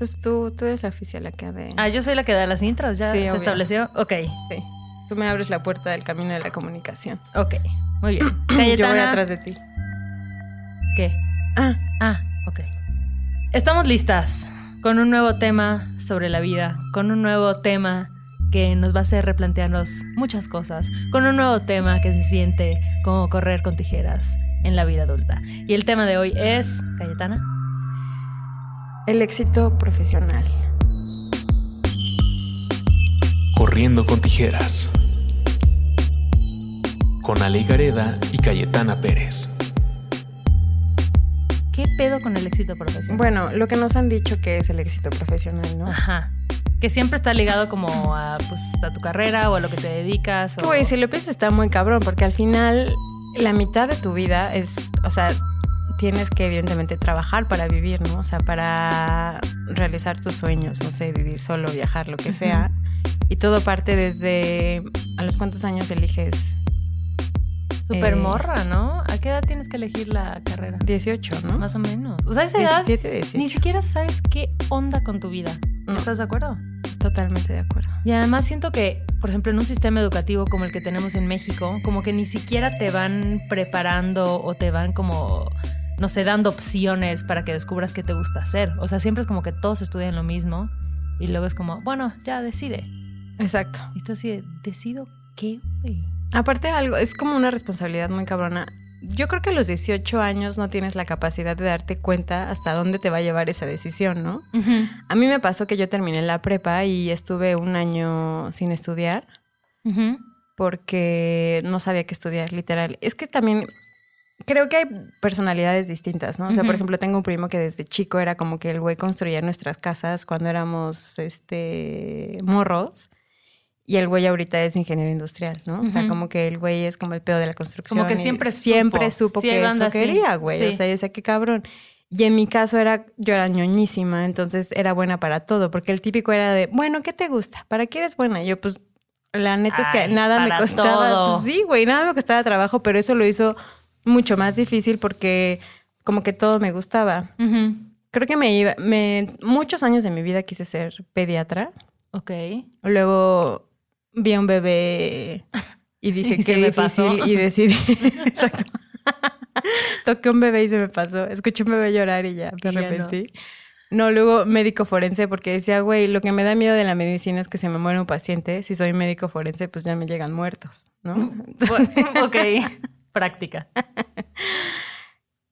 Entonces tú, tú eres la oficial acá de... Ah, yo soy la que da las intros, ya Sí, se obvio. estableció. Ok, Sí. Tú me abres la puerta del camino de la comunicación. ok, muy bien. Yo voy Cayetana, atrás de ti. ¿Qué? Ah, Ah, ok. Estamos listas con un nuevo tema sobre la vida, con un nuevo tema que nos va a hacer replantearnos muchas cosas, con un nuevo tema que se siente como correr con tijeras en la vida adulta. Y el tema de hoy es, Cayetana, el éxito profesional. Corriendo con tijeras. Con Ale Gareda y Cayetana Pérez. ¿qué pedo con el éxito profesional? Bueno, lo que nos han dicho que es el éxito profesional, ¿no? Ajá. Que siempre está ligado como a, pues, a tu carrera o a lo que te dedicas. O- Güey, si lo piensas está muy cabrón, porque al final la mitad de tu vida es, o sea, tienes que evidentemente trabajar para vivir, ¿no? O sea, para realizar tus sueños, no sé, vivir solo, viajar, lo que sea. Y todo parte desde a los cuántos años eliges Súper eh, morra, ¿no? ¿A qué edad tienes que elegir la carrera? 18, ¿no? Más o menos. O sea, a esa edad 17, 18. ni siquiera sabes qué onda con tu vida. No. ¿Estás de acuerdo? Totalmente de acuerdo. Y además siento que, por ejemplo, en un sistema educativo como el que tenemos en México, como que ni siquiera te van preparando o te van como, no sé, dando opciones para que descubras qué te gusta hacer. O sea, siempre es como que todos estudian lo mismo y luego es como, bueno, ya decide. Exacto. Y tú así de, ¿decido qué, güey? Aparte algo, es como una responsabilidad muy cabrona. Yo creo que a los 18 años no tienes la capacidad de darte cuenta hasta dónde te va a llevar esa decisión, ¿no? A mí me pasó que yo terminé la prepa y estuve un año sin estudiar porque no sabía qué estudiar, literal. Es que también creo que hay personalidades distintas, ¿no? O sea, por ejemplo, tengo un primo que desde chico era como que el güey construía nuestras casas cuando éramos este morros. Y el güey ahorita es ingeniero industrial, ¿no? O sea, como que el güey es como el pedo de la construcción. Como que siempre siempre supo. supo Sí, hay que eso así. quería, güey. Sí. O sea, yo sé qué cabrón. Y en mi caso era, yo era ñoñísima, entonces era buena para todo, porque el típico era de, bueno, ¿qué te gusta? ¿Para qué eres buena? Y yo, pues, la neta es que Ay, nada me costaba. Pues sí, güey, nada me costaba trabajo, pero eso lo hizo mucho más difícil porque como que todo me gustaba. Creo que me iba, me, muchos años de mi vida quise ser pediatra. Ok. Luego vi a un bebé y dije Y qué se me pasó. difícil y decidí. Exacto. Toqué un bebé y se me pasó. Escuché un bebé llorar y ya me Y ya no. arrepentí. No. luego médico forense porque decía, güey, lo que me da miedo de la medicina es que se me muere un paciente. Si soy médico forense, pues ya me llegan muertos, ¿no? Bu- ok. Práctica.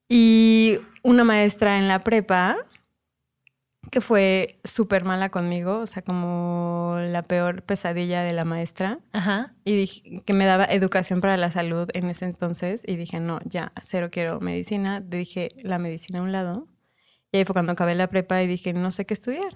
Y una maestra en la prepa que fue súper mala conmigo, o sea, como la peor pesadilla de la maestra. Ajá. Y dije que me daba educación para la salud en ese entonces. Y dije, no, ya, cero quiero medicina. Dije la medicina a un lado. Y ahí fue cuando acabé la prepa y dije, no sé qué estudiar.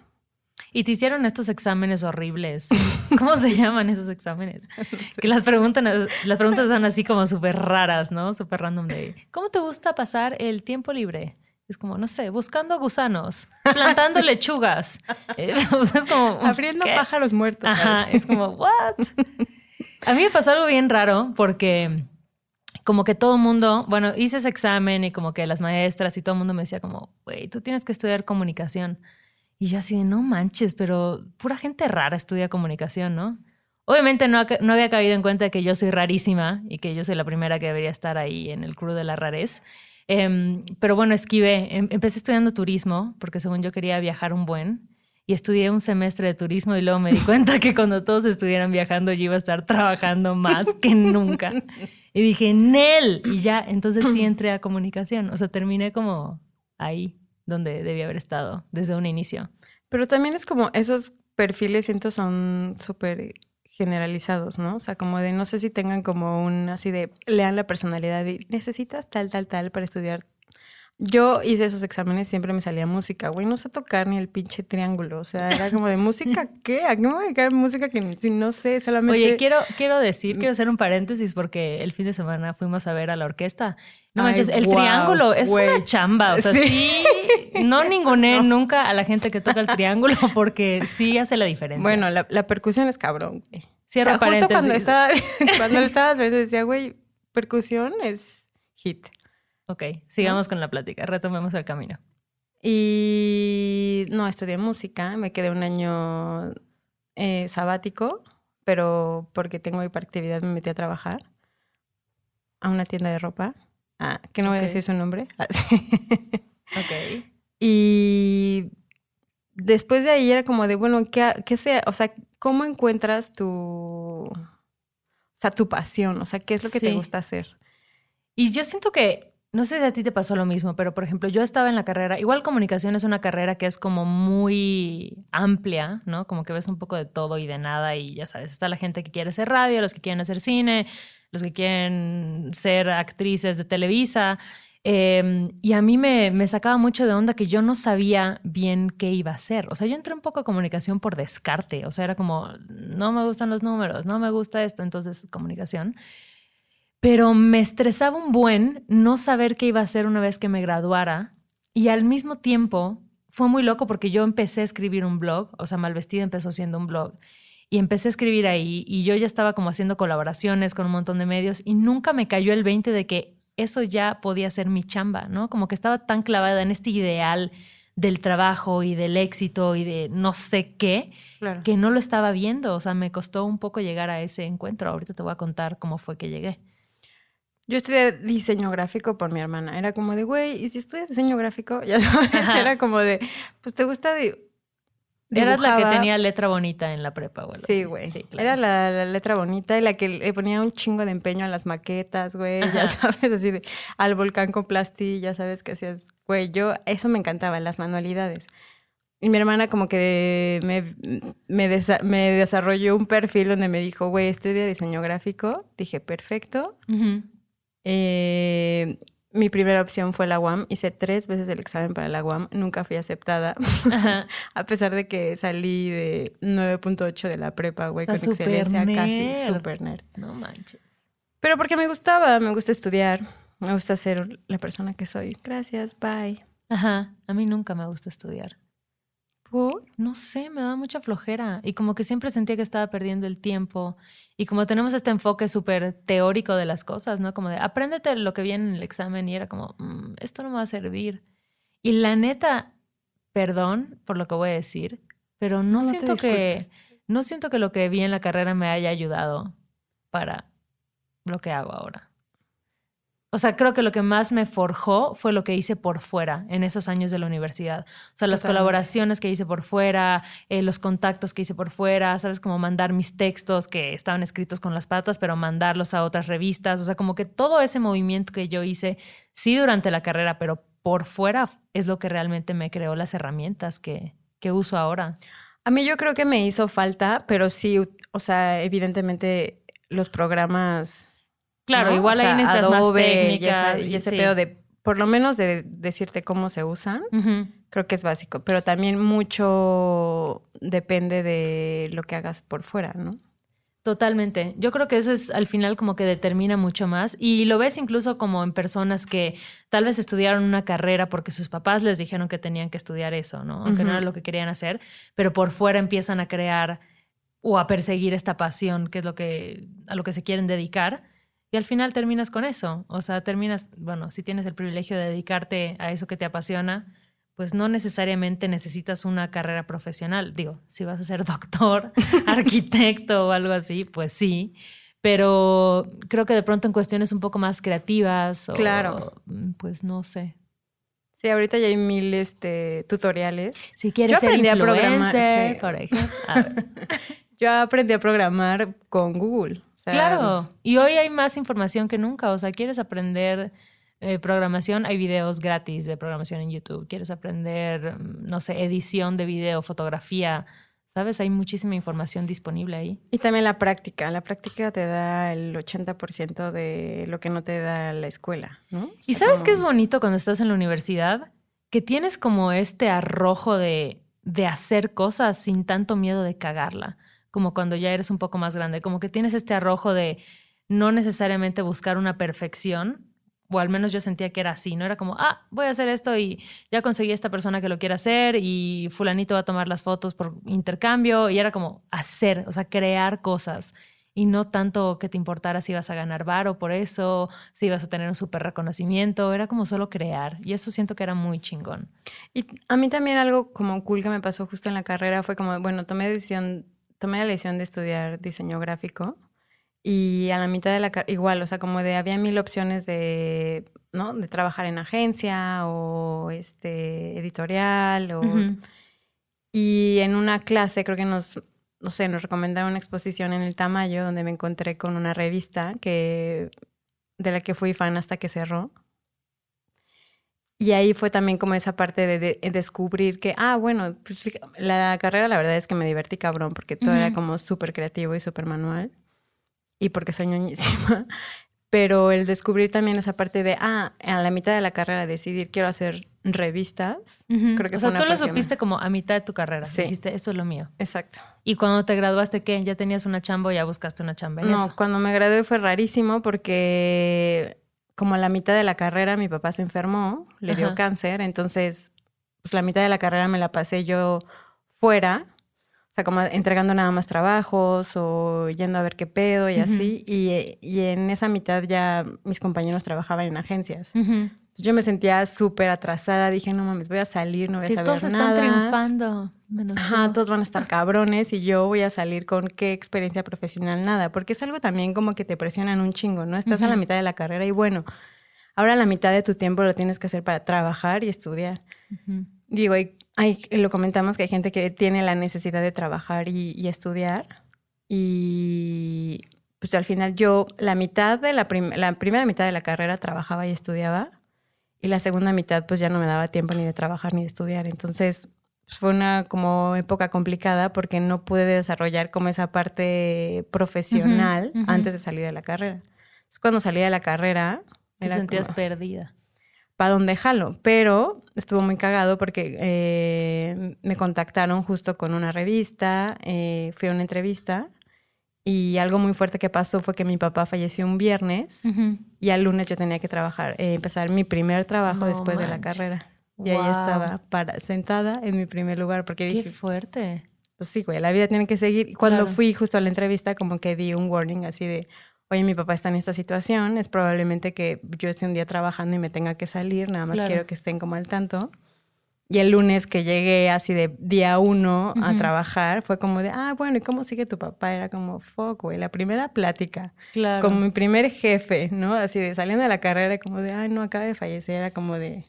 Y te hicieron estos exámenes horribles. ¿Cómo se llaman esos exámenes? Que las preguntan, las preguntas son así como súper raras, ¿no? Súper random de ¿cómo te gusta pasar el tiempo libre? Es como, no sé, buscando gusanos, plantando lechugas. Eh, o sea, es como. Abriendo ¿qué? pájaros muertos. Ajá, es como, ¿what? A mí me pasó algo bien raro porque como que todo el mundo, bueno, hice ese examen y como que las maestras y todo el mundo me decía como, güey, tú tienes que estudiar comunicación. Y yo así de, no manches, pero pura gente rara estudia comunicación, ¿no? Obviamente no, no había caído en cuenta de que yo soy rarísima y que yo soy la primera que debería estar ahí en el crew de la rarez. Em, pero bueno, esquivé. Em- empecé estudiando turismo porque según yo quería viajar un buen y estudié un semestre de turismo y luego me di cuenta que cuando todos estuvieran viajando yo iba a estar trabajando más que nunca. Y dije, Nel, y ya, entonces sí entré a comunicación. O sea, terminé como ahí donde debía haber estado desde un inicio. Pero también es como esos perfiles, siento, son súper generalizados, ¿no? O sea, como de no sé si tengan como un así de lean la personalidad y necesitas tal, tal, tal para estudiar. Yo hice esos exámenes, siempre me salía música, güey, no sé tocar ni el pinche triángulo, o sea, era como de música, ¿qué? ¿A qué me voy a dedicar música que si no sé, solamente... Oye, quiero, quiero decir, quiero hacer un paréntesis porque el fin de semana fuimos a ver a la orquesta. No Ay, manches, el triángulo es una chamba. O sea, Sí. sí, no ninguné nunca a la gente que toca el triángulo porque sí hace la diferencia. Bueno, la, la percusión es cabrón, güey. Cierra o sea, justo cuando estaba, cuando estabas decía, güey, percusión es hit. Ok, sigamos con la plática, retomemos el camino. Y no estudié música, me quedé un año eh, sabático, pero porque tengo hiperactividad me metí a trabajar a una tienda de ropa, ah, que no voy a decir su nombre. Ah, sí. Ok. Y después de ahí era como de, bueno, ¿qué, qué sea? O sea, ¿cómo encuentras tu, o sea, tu pasión? O sea, ¿qué es lo que te gusta hacer? Y yo siento que, no sé si a ti te pasó lo mismo, pero por ejemplo, yo estaba en la carrera, igual comunicación es una carrera que es como muy amplia, ¿no? Como que ves un poco de todo y de nada y ya sabes, está la gente que quiere hacer radio, los que quieren hacer cine, los que quieren ser actrices de Televisa. Eh, y a mí me, me sacaba mucho de onda que yo no sabía bien qué iba a hacer. O sea, yo entré un poco a comunicación por descarte. O sea, era como, no me gustan los números, no me gusta esto, entonces comunicación. Pero me estresaba un buen no saber qué iba a hacer una vez que me graduara. Y al mismo tiempo fue muy loco porque yo empecé a escribir un blog, o sea, Malvestida empezó siendo un blog. Y empecé a escribir ahí y yo ya estaba como haciendo colaboraciones con un montón de medios y nunca me cayó el 20 de que eso ya podía ser mi chamba, ¿no? Como que estaba tan clavada en este ideal del trabajo y del éxito y de no sé qué, Claro. que no lo estaba viendo. O sea, me costó un poco llegar a ese encuentro. Ahorita te voy a contar cómo fue que llegué. Yo estudié diseño gráfico por mi hermana. Era como de, güey, ¿y si estudias diseño gráfico? Ya sabes, Ajá. era como de, pues te gusta de... Eras la que dibujaba. tenía letra bonita en la prepa, güey. Sí, güey. Sí, claro. Era la, la letra bonita y la que le ponía un chingo de empeño a las maquetas, güey. Ya sabes, así de al volcán con plasti, ya sabes que hacías, güey. Yo, eso me encantaba, las manualidades. Y mi hermana como que me, me, desa- me desarrolló un perfil donde me dijo, güey, estudia diseño gráfico. Dije, perfecto. Ujú. Eh, mi primera opción fue la UAM. Hice tres veces el examen para la UAM. Nunca fui aceptada. Ajá. A pesar de que salí de 9.8 de la prepa, güey, O sea, con excelencia casi, super nerd. No manches. Pero porque me gustaba, me gusta estudiar, me gusta ser la persona que soy. Gracias, bye. Ajá. A mí nunca me gusta estudiar. ¿Por? No sé, me da mucha flojera. Y como que siempre sentía que estaba perdiendo el tiempo. Y como tenemos este enfoque súper teórico de las cosas, ¿no? Como de apréndete lo que viene en el examen. Y era como, "Mm, esto no me va a servir. Y la neta, perdón por lo que voy a decir, pero no, No, siento que no siento que lo que vi en la carrera me haya ayudado para lo que hago ahora. O sea, creo que lo que más me forjó fue lo que hice por fuera en esos años de la universidad. O sea, las Totalmente. colaboraciones que hice por fuera, eh, los contactos que hice por fuera, ¿sabes? Como mandar mis textos que estaban escritos con las patas, pero mandarlos a otras revistas. O sea, como que todo ese movimiento que yo hice, sí durante la carrera, pero por fuera es lo que realmente me creó las herramientas que, que uso ahora. A mí yo creo que me hizo falta, pero sí, o sea, evidentemente los programas... Claro, ¿no? igual O sea, ahí necesitas más Adobe y técnica. esa- Y, ese sí. pedo de, por lo menos de decirte cómo se usan, creo que es básico. Pero también mucho depende de lo que hagas por fuera, ¿no? Totalmente. Yo creo que eso es al final como que determina mucho más y lo ves incluso como en personas que tal vez estudiaron una carrera porque sus papás les dijeron que tenían que estudiar eso, ¿no? Aunque no era lo que querían hacer, pero por fuera empiezan a crear o a perseguir esta pasión, que es lo que a lo que se quieren dedicar. Y al final terminas con eso. O sea, terminas, bueno, si tienes el privilegio de dedicarte a eso que te apasiona, pues no necesariamente necesitas una carrera profesional. Digo, si vas a ser doctor, arquitecto o algo así, pues sí. Pero creo que de pronto en cuestiones un poco más creativas o, Claro. mm, pues no sé. Sí, ahorita ya hay mil este, tutoriales. Si quieres Yo ser aprendí a programar, sí. por ejemplo. A ver. Yo aprendí a programar con Google. Sea, Claro, y hoy hay más información que nunca. O sea, quieres aprender eh, programación, hay videos gratis de programación en YouTube. Quieres aprender, mm, no sé, edición de video, fotografía. ¿Sabes? Hay muchísima información disponible ahí. Y también la práctica. La práctica te da el 80% de lo que no te da la escuela, ¿no? O ¿Y sabes como- qué es bonito cuando estás en la universidad? Que tienes como este arrojo de, de hacer cosas sin tanto miedo de cagarla, como cuando ya eres un poco más grande, como que tienes este arrojo de no necesariamente buscar una perfección, o al menos yo sentía que era así, no era como, ah, voy a hacer esto y ya conseguí a esta persona que lo quiere hacer y fulanito va a tomar las fotos por intercambio, y era como hacer, o sea, crear cosas. y no tanto que te importara si ibas a ganar varo por eso, si ibas a tener un súper reconocimiento, era como solo crear y eso siento que era muy chingón. Y a mí también algo como cool que me pasó justo en la carrera fue como, bueno, tomé decisión, tomé la decisión de estudiar diseño gráfico y a la mitad de la carrera, igual, o sea, como de había mil opciones de, ¿no? De trabajar en agencia o este editorial o... Y en una clase creo que nos no sé, nos recomendaron una exposición en el Tamayo donde me encontré con una revista que, de la que fui fan hasta que cerró. Y ahí fue también como esa parte de, descubrir que, ah, bueno, pues, la carrera la verdad es que me divertí cabrón porque todo era como súper creativo y súper manual. Y porque soy ñoñísima. Pero el descubrir también esa parte de, ah, a la mitad de la carrera decidir quiero hacer revistas. Creo que o sea, tú lo supiste como a mitad de tu carrera. Sí. Dijiste, esto es lo mío. Exacto. ¿Y cuando te graduaste qué? ¿Ya tenías una chamba o ya buscaste una chamba en no, cuando me gradué fue rarísimo porque como a la mitad de la carrera mi papá se enfermó, le dio cáncer, entonces pues la mitad de la carrera me la pasé yo fuera. O sea, como entregando nada más trabajos o yendo a ver qué pedo y así. Y, y, en esa mitad ya mis compañeros trabajaban en agencias. Yo me sentía súper atrasada, dije, no mames, voy a salir, no voy a saber todos nada. están triunfando. Ajá, todos van a estar cabrones y yo voy a salir con qué experiencia profesional, nada, porque es algo también como que te presionan un chingo, ¿no? Estás a la mitad de la carrera y bueno, ahora la mitad de tu tiempo lo tienes que hacer para trabajar y estudiar. Digo, hay, lo comentamos que hay gente que tiene la necesidad de trabajar y, estudiar y pues al final yo la mitad de la, la primera mitad de la carrera trabajaba y estudiaba y la segunda mitad pues ya no me daba tiempo ni de trabajar ni de estudiar. Entonces pues, fue una como época complicada porque no pude desarrollar como esa parte profesional antes de salir de la carrera. cuando salí de la carrera... Te sentías perdida. ¿Para dónde jalo? Pero estuvo muy cagado porque eh, me contactaron justo con una revista, eh, fui a una entrevista y algo muy fuerte que pasó fue que mi papá falleció un viernes y al lunes yo tenía que trabajar, eh, empezar mi primer trabajo después de la carrera. Y ahí estaba para, sentada en mi primer lugar porque dije... Qué fuerte. Pues sí, güey, la vida tiene que seguir. Y cuando fui justo a la entrevista, como que di un warning así de, oye, mi papá está en esta situación, es probablemente que yo esté un día trabajando y me tenga que salir, nada más quiero que estén como al tanto. Y el lunes que llegué así de día uno a trabajar, fue como de, ah, bueno, ¿y cómo sigue tu papá? Era como, fuck, güey, la primera plática. Claro. Como mi primer jefe, ¿no? Así de saliendo de la carrera, como de, ay, no, acaba de fallecer, era como de...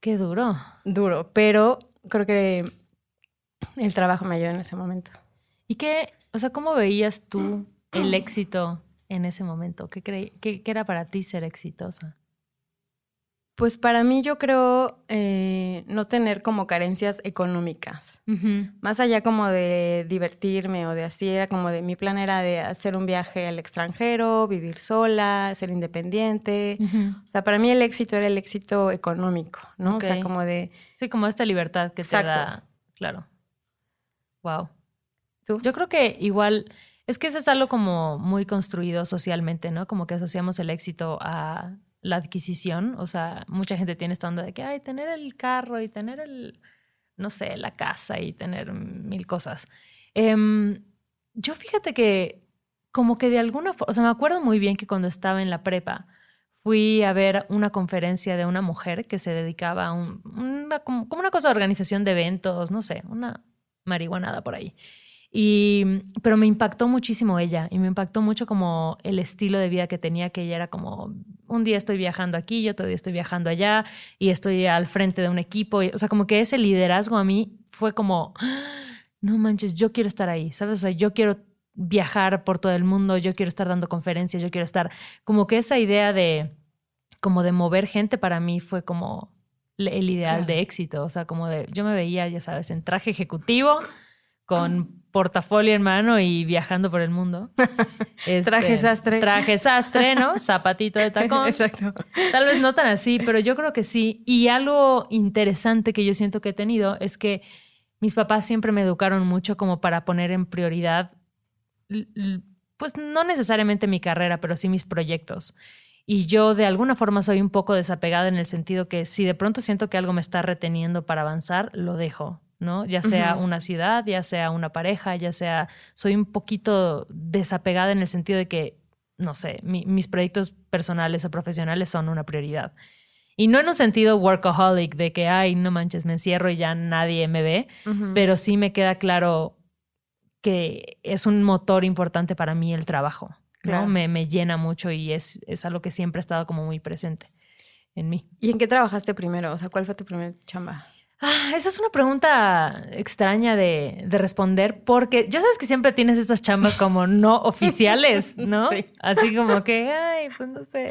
Qué duro. Duro, pero creo que el trabajo me ayudó en ese momento. ¿Y qué, o sea, cómo veías tú el éxito en ese momento? ¿Qué, qué, qué era para ti ser exitosa? Pues para mí yo creo eh, no tener como carencias económicas. Más allá como de divertirme o de así, era como de mi plan era de hacer un viaje al extranjero, vivir sola, ser independiente. O sea, para mí el éxito era el éxito económico, ¿no? O sea, como de... Sí, como esta libertad que se da. Claro. Wow. ¿Tú? Yo creo que igual... Es que eso es algo como muy construido socialmente, ¿no? Como que asociamos el éxito a la adquisición. O sea, mucha gente tiene esta onda de que, ay, tener el carro y tener el, no sé, la casa y tener mil cosas. Em, yo fíjate que como que de alguna forma, o sea, me acuerdo muy bien que cuando estaba en la prepa, fui a ver una conferencia de una mujer que se dedicaba a un, una, como una cosa de organización de eventos, no sé, una marihuanada por ahí. Y, pero me impactó muchísimo ella y me impactó mucho como el estilo de vida que tenía, que ella era como, un día estoy viajando aquí, y otro día estoy viajando allá y estoy al frente de un equipo. o sea, como que ese liderazgo a mí fue como, no manches, yo quiero estar ahí, ¿sabes? O sea, yo quiero viajar por todo el mundo, yo quiero estar dando conferencias, yo quiero estar, como que esa idea de, como de mover gente para mí fue como el ideal de éxito, o sea, como de, yo me veía, ya sabes, en traje ejecutivo con portafolio en mano y viajando por el mundo. Este, traje sastre. Traje sastre, ¿no? Zapatito de tacón. Exacto. Tal vez no tan así, pero yo creo que sí. Y algo interesante que yo siento que he tenido es que mis papás siempre me educaron mucho como para poner en prioridad, pues no necesariamente mi carrera, pero sí mis proyectos. Y yo de alguna forma soy un poco desapegada en el sentido que si de pronto siento que algo me está reteniendo para avanzar, lo dejo ¿no? Ya sea una ciudad, ya sea una pareja, ya sea... Soy un poquito desapegada en el sentido de que, no sé, mi- mis proyectos personales o profesionales son una prioridad. Y no en un sentido workaholic de que, ay, no manches, me encierro y ya nadie me ve, pero sí me queda claro que es un motor importante para mí el trabajo, ¿no? Claro. Me, me llena mucho y es, es algo que siempre ha estado como muy presente en mí. ¿Y en qué trabajaste primero? O sea, ¿cuál fue tu primer chamba? Ah, esa es una pregunta extraña de, de responder porque ya sabes que siempre tienes estas chambas como no oficiales, ¿no? Sí. Así como que, ay, pues no sé.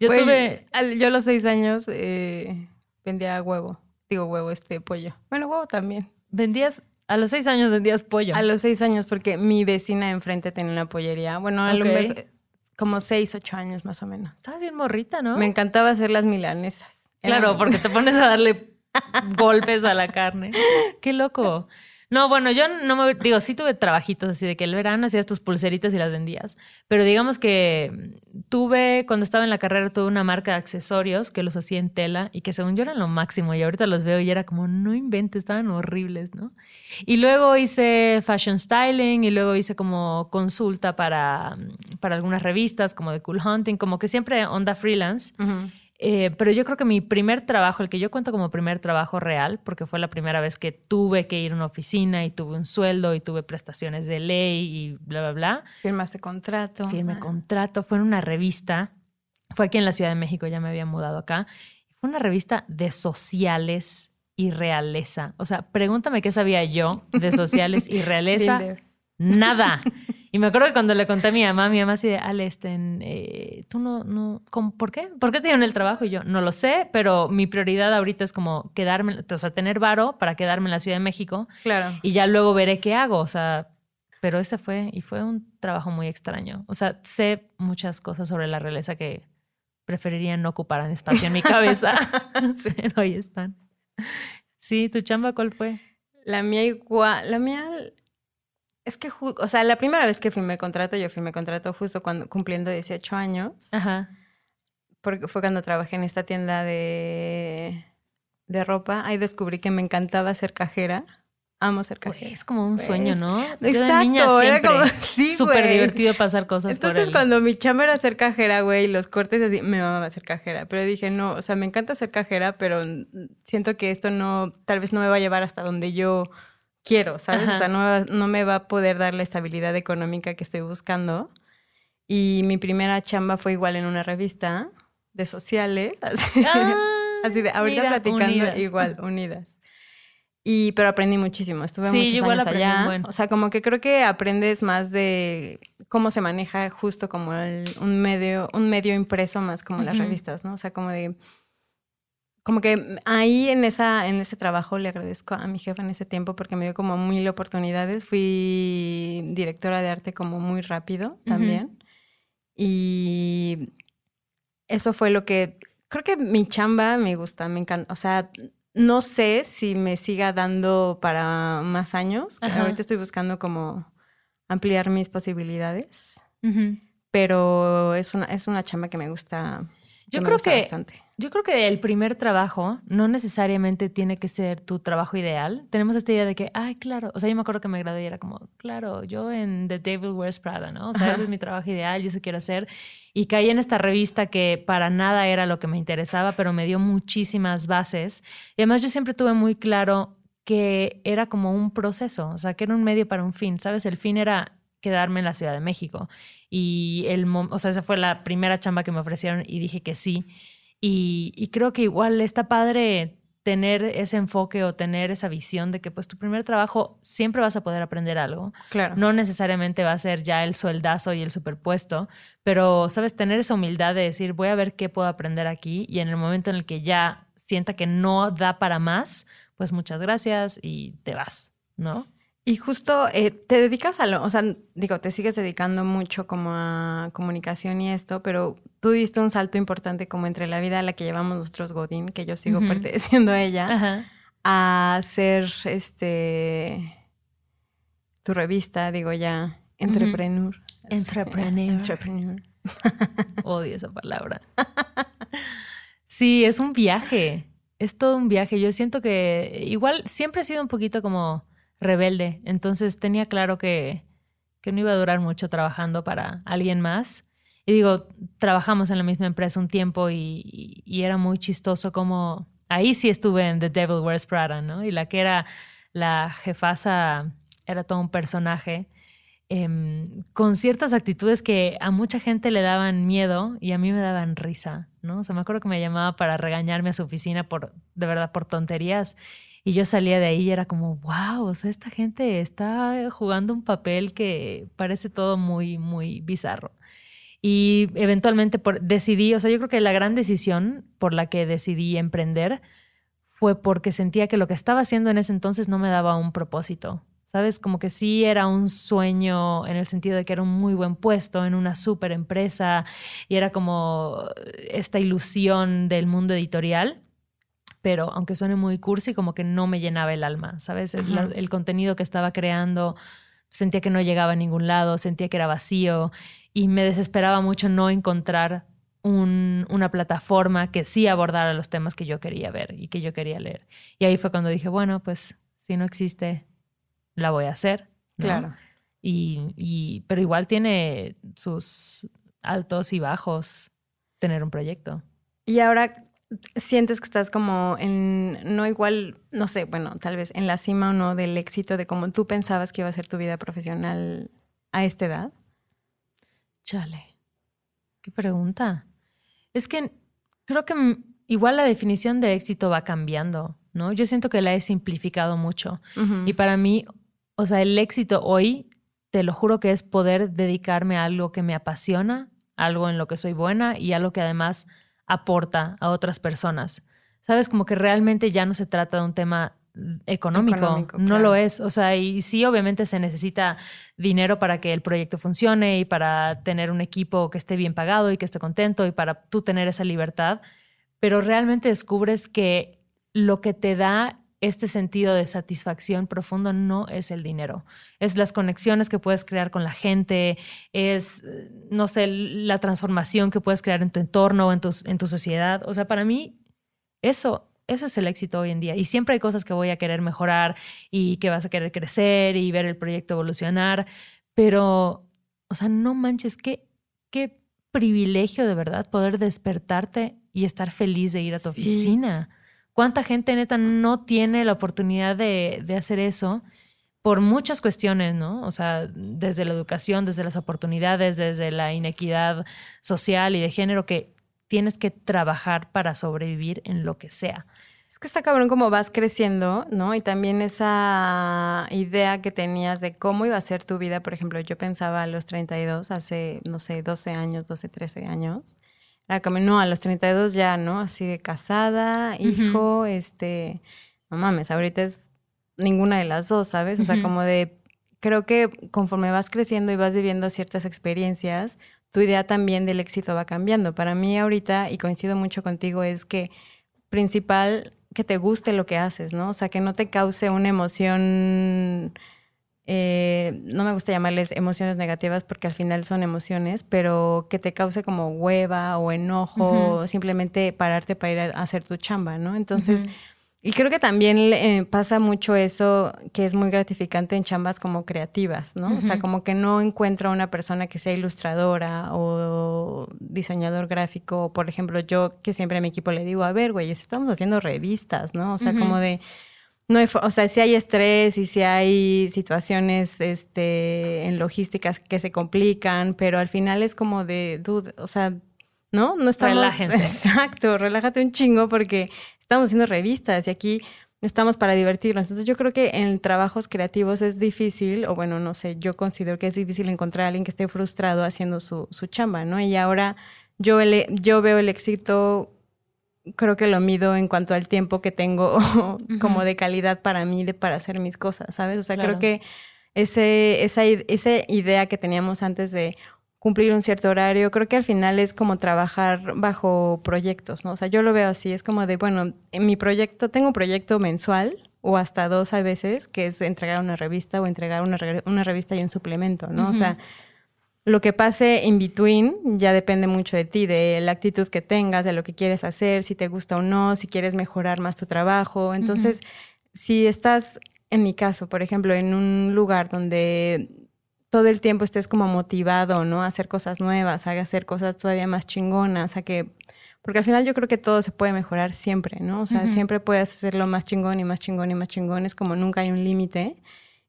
Yo Güey, tuve... yo a los seis años eh, vendía huevo. Digo huevo, este pollo. Bueno, huevo también. Vendías, a los seis años vendías pollo. A los seis años, porque mi vecina enfrente tenía una pollería. Bueno, a lo Ok. mejor- como seis, ocho años más o menos. Estabas bien morrita, ¿no? Me encantaba hacer las milanesas. Claro, porque te pones a darle golpes a la carne. Qué loco. No, bueno, yo no me digo, sí tuve trabajitos así de que el verano hacías tus pulseritas y las vendías, pero digamos que tuve, cuando estaba en la carrera, tuve una marca de accesorios que los hacía en tela y que según yo eran lo máximo y ahorita los veo y era como, no inventes, estaban horribles, ¿no? Y luego hice fashion styling y luego hice como consulta para, para algunas revistas como de Cool Hunting, como que siempre onda freelance. Eh, pero yo creo que mi primer trabajo, el que yo cuento como primer trabajo real, porque fue la primera vez que tuve que ir a una oficina y tuve un sueldo y tuve prestaciones de ley y bla, bla, bla. Firmaste contrato. Firme Ah. contrato, fue en una revista, fue aquí en la Ciudad de México, ya me había mudado acá. Fue una revista de sociales y realeza. O sea, pregúntame qué sabía yo de sociales y realeza. Nada. Y me acuerdo que cuando le conté a mi mamá, mi mamá así de, Ale, este, eh, tú no, no, ¿cómo- ¿por qué? ¿Por qué te dieron el trabajo? Y yo, no lo sé, pero mi prioridad ahorita es como quedarme, o sea, tener varo para quedarme en la Ciudad de México Claro. y ya luego veré qué hago, o sea, pero ese fue, y fue un trabajo muy extraño. O sea, sé muchas cosas sobre la realeza que preferiría no ocuparan espacio en mi cabeza, pero ahí están. Sí, ¿tu chamba cuál fue? La mía igual, la mía es que, o sea, la primera vez que firmé contrato, yo firmé contrato justo cuando cumpliendo 18 años, Ajá. porque fue cuando trabajé en esta tienda de, de ropa. Ahí descubrí que me encantaba ser cajera. Amo ser cajera. es como un Pues, sueño, ¿no? Yo de Exacto, niña era siempre. como, sí, Súper divertido pasar cosas por Entonces, cuando mi chamba era ser cajera, güey, los cortes así, me mamaba ser cajera. Pero dije, no, o sea, me encanta ser cajera, pero siento que esto no, tal vez no me va a llevar hasta donde yo quiero, ¿sabes? Ajá. O sea, no, no me va a poder dar la estabilidad económica que estoy buscando. Y mi primera chamba fue igual en una revista de sociales, así, Ah, así de ahorita mira, platicando unidas. igual, unidas. Y, pero aprendí muchísimo, estuve Sí, muchos igual años allá. buen. O sea, como que creo que aprendes más de cómo se maneja justo como el- un medio, un medio impreso más como las revistas, ¿no? O sea, como de como que ahí en esa en ese trabajo le agradezco a mi jefa en ese tiempo porque me dio como mil oportunidades. Fui directora de arte como muy rápido también. Y eso fue lo que creo que mi chamba me gusta, me encanta, o sea, no sé si me siga dando para más años. Ajá. Ahorita estoy buscando como ampliar mis posibilidades, pero es una es una chamba que me gusta. Yo creo que- bastante. Yo creo que el primer trabajo no necesariamente tiene que ser tu trabajo ideal. Tenemos esta idea de que, ay, claro. O sea, yo me acuerdo que me gradué y era como, claro, yo en The Devil Wears Prada, ¿no? O sea, Ajá. ese es mi trabajo ideal, yo eso quiero hacer. Y caí en esta revista que para nada era lo que me interesaba, pero me dio muchísimas bases. Y además yo siempre tuve muy claro que era como un proceso, o sea, que era un medio para un fin, ¿sabes? El fin era quedarme en la Ciudad de México. Y el, o sea, esa fue la primera chamba que me ofrecieron y dije que sí. Y, y creo que igual está padre tener ese enfoque o tener esa visión de que pues tu primer trabajo siempre vas a poder aprender algo. Claro. No necesariamente va a ser ya el sueldazo y el superpuesto, pero sabes, tener esa humildad de decir voy a ver qué puedo aprender aquí y en el momento en el que ya sienta que no da para más, pues muchas gracias y te vas, ¿no? Y justo eh, te dedicas a lo, o sea, digo, te sigues dedicando mucho como a comunicación y esto, pero tú diste un salto importante como entre la vida a la que llevamos nosotros Godín, que yo sigo perteneciendo a ella, Ajá. a ser este tu revista, digo ya, entrepreneur. Entrepreneur. Entrepreneur. Odio esa palabra. Sí, es un viaje. es todo un viaje. Yo siento que igual siempre he sido un poquito como rebelde, entonces tenía claro que, que no iba a durar mucho trabajando para alguien más. Y digo, trabajamos en la misma empresa un tiempo y, y, era muy chistoso como ahí sí estuve en The Devil Wears Prada, ¿no? Y la que era la jefasa era todo un personaje em, con ciertas actitudes que a mucha gente le daban miedo y a mí me daban risa, ¿no? O sea, me acuerdo que me llamaba para regañarme a su oficina por, de verdad, por tonterías. Y yo salía de ahí y era como, wow, o sea, esta gente está jugando un papel que parece todo muy, muy bizarro. Y eventualmente por, decidí, o sea, yo creo que la gran decisión por la que decidí emprender fue porque sentía que lo que estaba haciendo en ese entonces no me daba un propósito. ¿Sabes? Como que sí era un sueño en el sentido de que era un muy buen puesto en una super empresa y era como esta ilusión del mundo editorial, pero aunque suene muy cursi, como que no me llenaba el alma, ¿sabes? El, el contenido que estaba creando sentía que no llegaba a ningún lado, sentía que era vacío y me desesperaba mucho no encontrar una plataforma que sí abordara los temas que yo quería ver y que yo quería leer. Y ahí fue cuando dije, bueno, pues si no existe, la voy a hacer. Claro. Y, pero igual tiene sus altos y bajos tener un proyecto. Y ahora sientes que estás como en, no igual, no sé, bueno, tal vez en la cima o no del éxito de cómo tú pensabas que iba a ser tu vida profesional a esta edad? Chale, qué pregunta. Es que creo que igual la definición de éxito va cambiando, ¿no? Yo siento que la he simplificado mucho. Y para mí, o sea, el éxito hoy, te lo juro que es poder dedicarme a algo que me apasiona, algo en lo que soy buena y algo que además aporta a otras personas. Sabes, como que realmente ya no se trata de un tema económico, no lo es. O sea, y sí, obviamente se necesita dinero para que el proyecto funcione y para tener un equipo que esté bien pagado y que esté contento y para tú tener esa libertad, pero realmente descubres que lo que te da este sentido de satisfacción profundo no es el dinero, es las conexiones que puedes crear con la gente, es, no sé, la transformación que puedes crear en tu entorno o en tu, en tu sociedad. O sea, para mí eso eso es el éxito hoy en día. Y siempre hay cosas que voy a querer mejorar y que vas a querer crecer y ver el proyecto evolucionar. Pero, o sea, no manches, qué, qué privilegio de verdad poder despertarte y estar feliz de ir a tu oficina. ¿Cuánta gente neta no tiene la oportunidad de, de hacer eso? por muchas cuestiones, ¿no? O sea, desde la educación, desde las oportunidades, desde la inequidad social y de género, que tienes que trabajar para sobrevivir en lo que sea. Es que está cabrón como vas creciendo, ¿no? Y también esa idea que tenías de cómo iba a ser tu vida. Por ejemplo, yo pensaba a los 32, hace, no sé, 12 años, 12, 13 años. Era como, no, a los 32 ya, ¿no? Así de casada, hijo, este... No mames, ahorita es ninguna de las dos, ¿sabes? O sea, como de... Creo que conforme vas creciendo y vas viviendo ciertas experiencias, tu idea también del éxito va cambiando. Para mí ahorita, y coincido mucho contigo, es que principal que te guste lo que haces, ¿no? O sea, que no te cause una emoción, eh, no me gusta llamarles emociones negativas porque al final son emociones, pero que te cause como hueva o enojo, o simplemente pararte para ir a hacer tu chamba, ¿no? Entonces... Y creo que también eh, pasa mucho eso que es muy gratificante en chambas como creativas, ¿no? O sea, como que no encuentro a una persona que sea ilustradora o diseñador gráfico. Por ejemplo, yo que siempre a mi equipo le digo, a ver, güey, estamos haciendo revistas, ¿no? O sea, como de... No o sea, si hay estrés y si hay situaciones este, en logísticas que se complican, pero al final es como de, dude, o sea, ¿no? No estamos... Relájense. Exacto, relájate un chingo porque estamos haciendo revistas y aquí estamos para divertirnos. Entonces yo creo que en trabajos creativos es difícil, o bueno, no sé, yo considero que es difícil encontrar a alguien que esté frustrado haciendo su, su chamba, ¿no? Y ahora yo, yo veo el éxito, creo que lo mido en cuanto al tiempo que tengo como de calidad para mí, de, para hacer mis cosas, ¿sabes? O sea, creo que ese, esa, esa idea que teníamos antes de, cumplir un cierto horario. Creo que al final es como trabajar bajo proyectos, ¿no? O sea, yo lo veo así, es como de, bueno, en mi proyecto, tengo un proyecto mensual o hasta dos a veces, que es entregar una revista o entregar una, una revista y un suplemento, ¿no? O sea, lo que pase in between ya depende mucho de ti, de la actitud que tengas, de lo que quieres hacer, si te gusta o no, si quieres mejorar más tu trabajo. Entonces, si estás, en mi caso, por ejemplo, en un lugar donde todo el tiempo estés como motivado, ¿no? A hacer cosas nuevas, a hacer cosas todavía más chingonas, a que... Porque al final yo creo que todo se puede mejorar siempre, ¿no? O sea, siempre puedes hacerlo más chingón y más chingón y más chingón. Es como nunca hay un límite.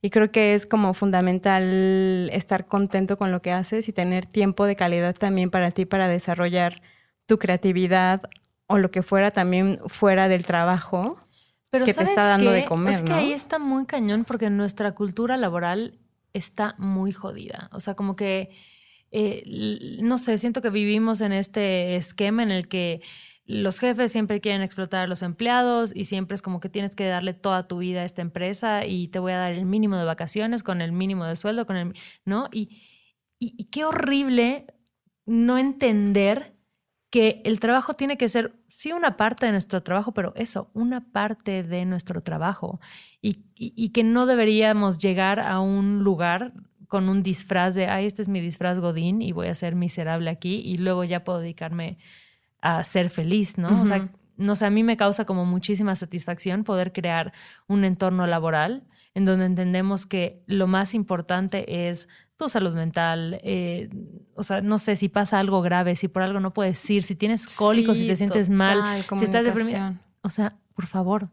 Y creo que es como fundamental estar contento con lo que haces y tener tiempo de calidad también para ti para desarrollar tu creatividad o lo que fuera también fuera del trabajo Pero que te está dando de comer, Es que ¿no? ahí está muy cañón porque nuestra cultura laboral está muy jodida. O sea, como que, eh, no sé, siento que vivimos en este esquema en el que los jefes siempre quieren explotar a los empleados y siempre es como que tienes que darle toda tu vida a esta empresa y te voy a dar el mínimo de vacaciones con el mínimo de sueldo, con el, ¿no? Y, y, qué horrible no entender que el trabajo tiene que ser, sí, una parte de nuestro trabajo, pero eso, una parte de nuestro trabajo. Y, y- y que no deberíamos llegar a un lugar con un disfraz de, ay, este es mi disfraz Godín y voy a ser miserable aquí y luego ya puedo dedicarme a ser feliz, ¿no? O sea, no sé, a mí me causa como muchísima satisfacción poder crear un entorno laboral en donde entendemos que lo más importante es tu salud mental, eh, o sea, no sé si pasa algo grave, si por algo no puedes ir, si tienes cólicos, si te sientes mal, si estás comunicación. O sea, por favor,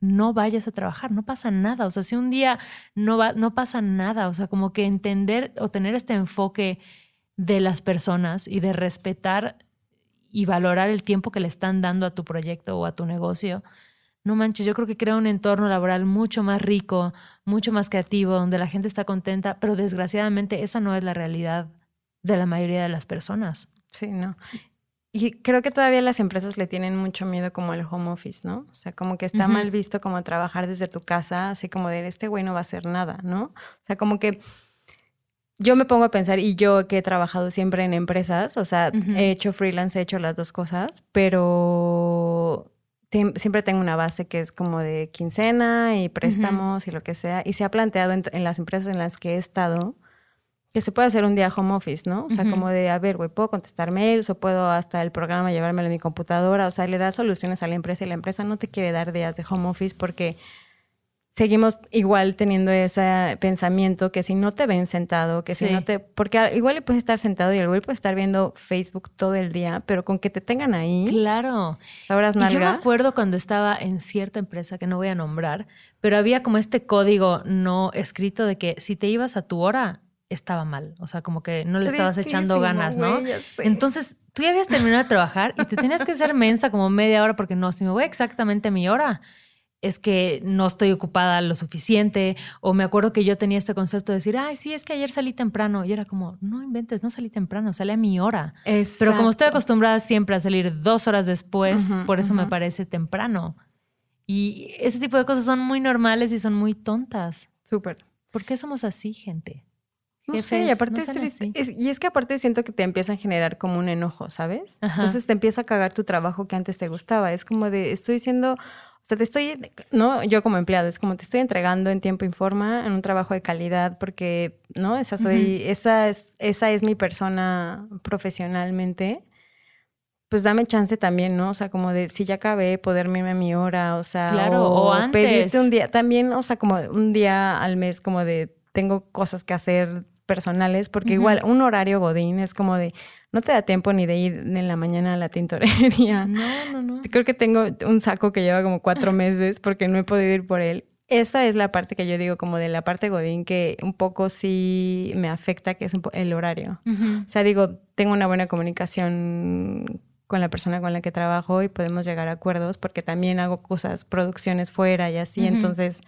no vayas a trabajar, no pasa nada. O sea, si un día no va, no pasa nada. O sea, como que entender o tener este enfoque de las personas y de respetar y valorar el tiempo que le están dando a tu proyecto o a tu negocio. No manches, yo creo que crea un entorno laboral mucho más rico, mucho más creativo, donde la gente está contenta, pero desgraciadamente esa no es la realidad de la mayoría de las personas. Sí, no. Y creo que todavía las empresas le tienen mucho miedo como al home office, ¿no? O sea, como que está mal visto como trabajar desde tu casa, así como de este güey no va a hacer nada, ¿no? O sea, como que yo me pongo a pensar, y yo que he trabajado siempre en empresas, o sea, he hecho freelance, he hecho las dos cosas, pero te- siempre tengo una base que es como de quincena y préstamos y lo que sea, y se ha planteado en, en las empresas en las que he estado que se puede hacer un día home office, ¿no? O sea, como de, a ver, güey, puedo contestar mails o puedo hasta el programa llevármelo a mi computadora. O sea, le das soluciones a la empresa y la empresa no te quiere dar días de home office porque seguimos igual teniendo ese pensamiento que si no te ven sentado, que si no te... Porque al- igual puedes estar sentado y el güey puede estar viendo Facebook todo el día, pero con que te tengan ahí, Claro. sabrás Y yo me nalga. acuerdo cuando estaba en cierta empresa que no voy a nombrar, pero había como este código no escrito de que si te ibas a tu hora, estaba mal. O sea, como que no le estabas echando ganas, ¿no? Entonces, tú ya habías terminado de trabajar y te tenías que hacer mensa como media hora porque no, si me voy exactamente a mi hora, es que no estoy ocupada lo suficiente. O me acuerdo que yo tenía este concepto de decir, ay, sí, es que ayer salí temprano. Y era como, no inventes, no salí temprano, salí a mi hora. Pero como estoy acostumbrada siempre a salir dos horas después, por eso me parece temprano. Y ese tipo de cosas son muy normales y son muy tontas. Súper. ¿Por qué somos así, gente? No sé, y aparte no es triste. es- y es que aparte siento que te empieza a generar como un enojo, ¿sabes? Ajá. Entonces te empieza a cagar tu trabajo que antes te gustaba. Es como de, estoy siendo, o sea, te estoy, no, yo como empleado, es como te estoy entregando en tiempo y forma, en un trabajo de calidad, porque, ¿no? Esa soy, esa es, esa es mi persona profesionalmente. Pues dame chance también, ¿no? O sea, como de, si ya acabé, poderme irme a mi hora, o sea, Claro, o antes. pedirte un día, también, o sea, como un día al mes, como de, tengo cosas que hacer personales, porque igual un horario godín es como de, no te da tiempo ni de ir en la mañana a la tintorería. No, no, no. Creo que tengo un saco que lleva como cuatro meses porque no he podido ir por él. Esa es la parte que yo digo como de la parte godín que un poco sí me afecta, que es el horario. O sea, digo, tengo una buena comunicación con la persona con la que trabajo y podemos llegar a acuerdos porque también hago cosas, producciones fuera y así. Entonces,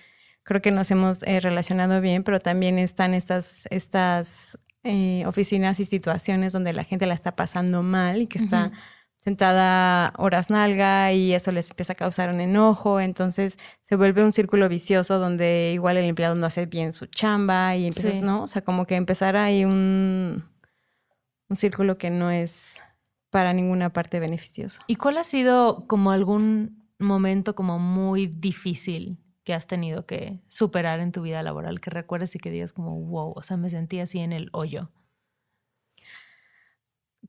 creo que nos hemos eh, relacionado bien, pero también están estas, estas eh, oficinas y situaciones donde la gente la está pasando mal y que está sentada horas nalga y eso les empieza a causar un enojo. Entonces, se vuelve un círculo vicioso donde igual el empleado no hace bien su chamba y empiezas, Sí. ¿no? O sea, como que empezar ahí un, un círculo que no es para ninguna parte beneficioso. ¿Y cuál ha sido como algún momento como muy difícil que has tenido que superar en tu vida laboral que recuerdes y que digas como, wow, o sea, me sentí así en el hoyo?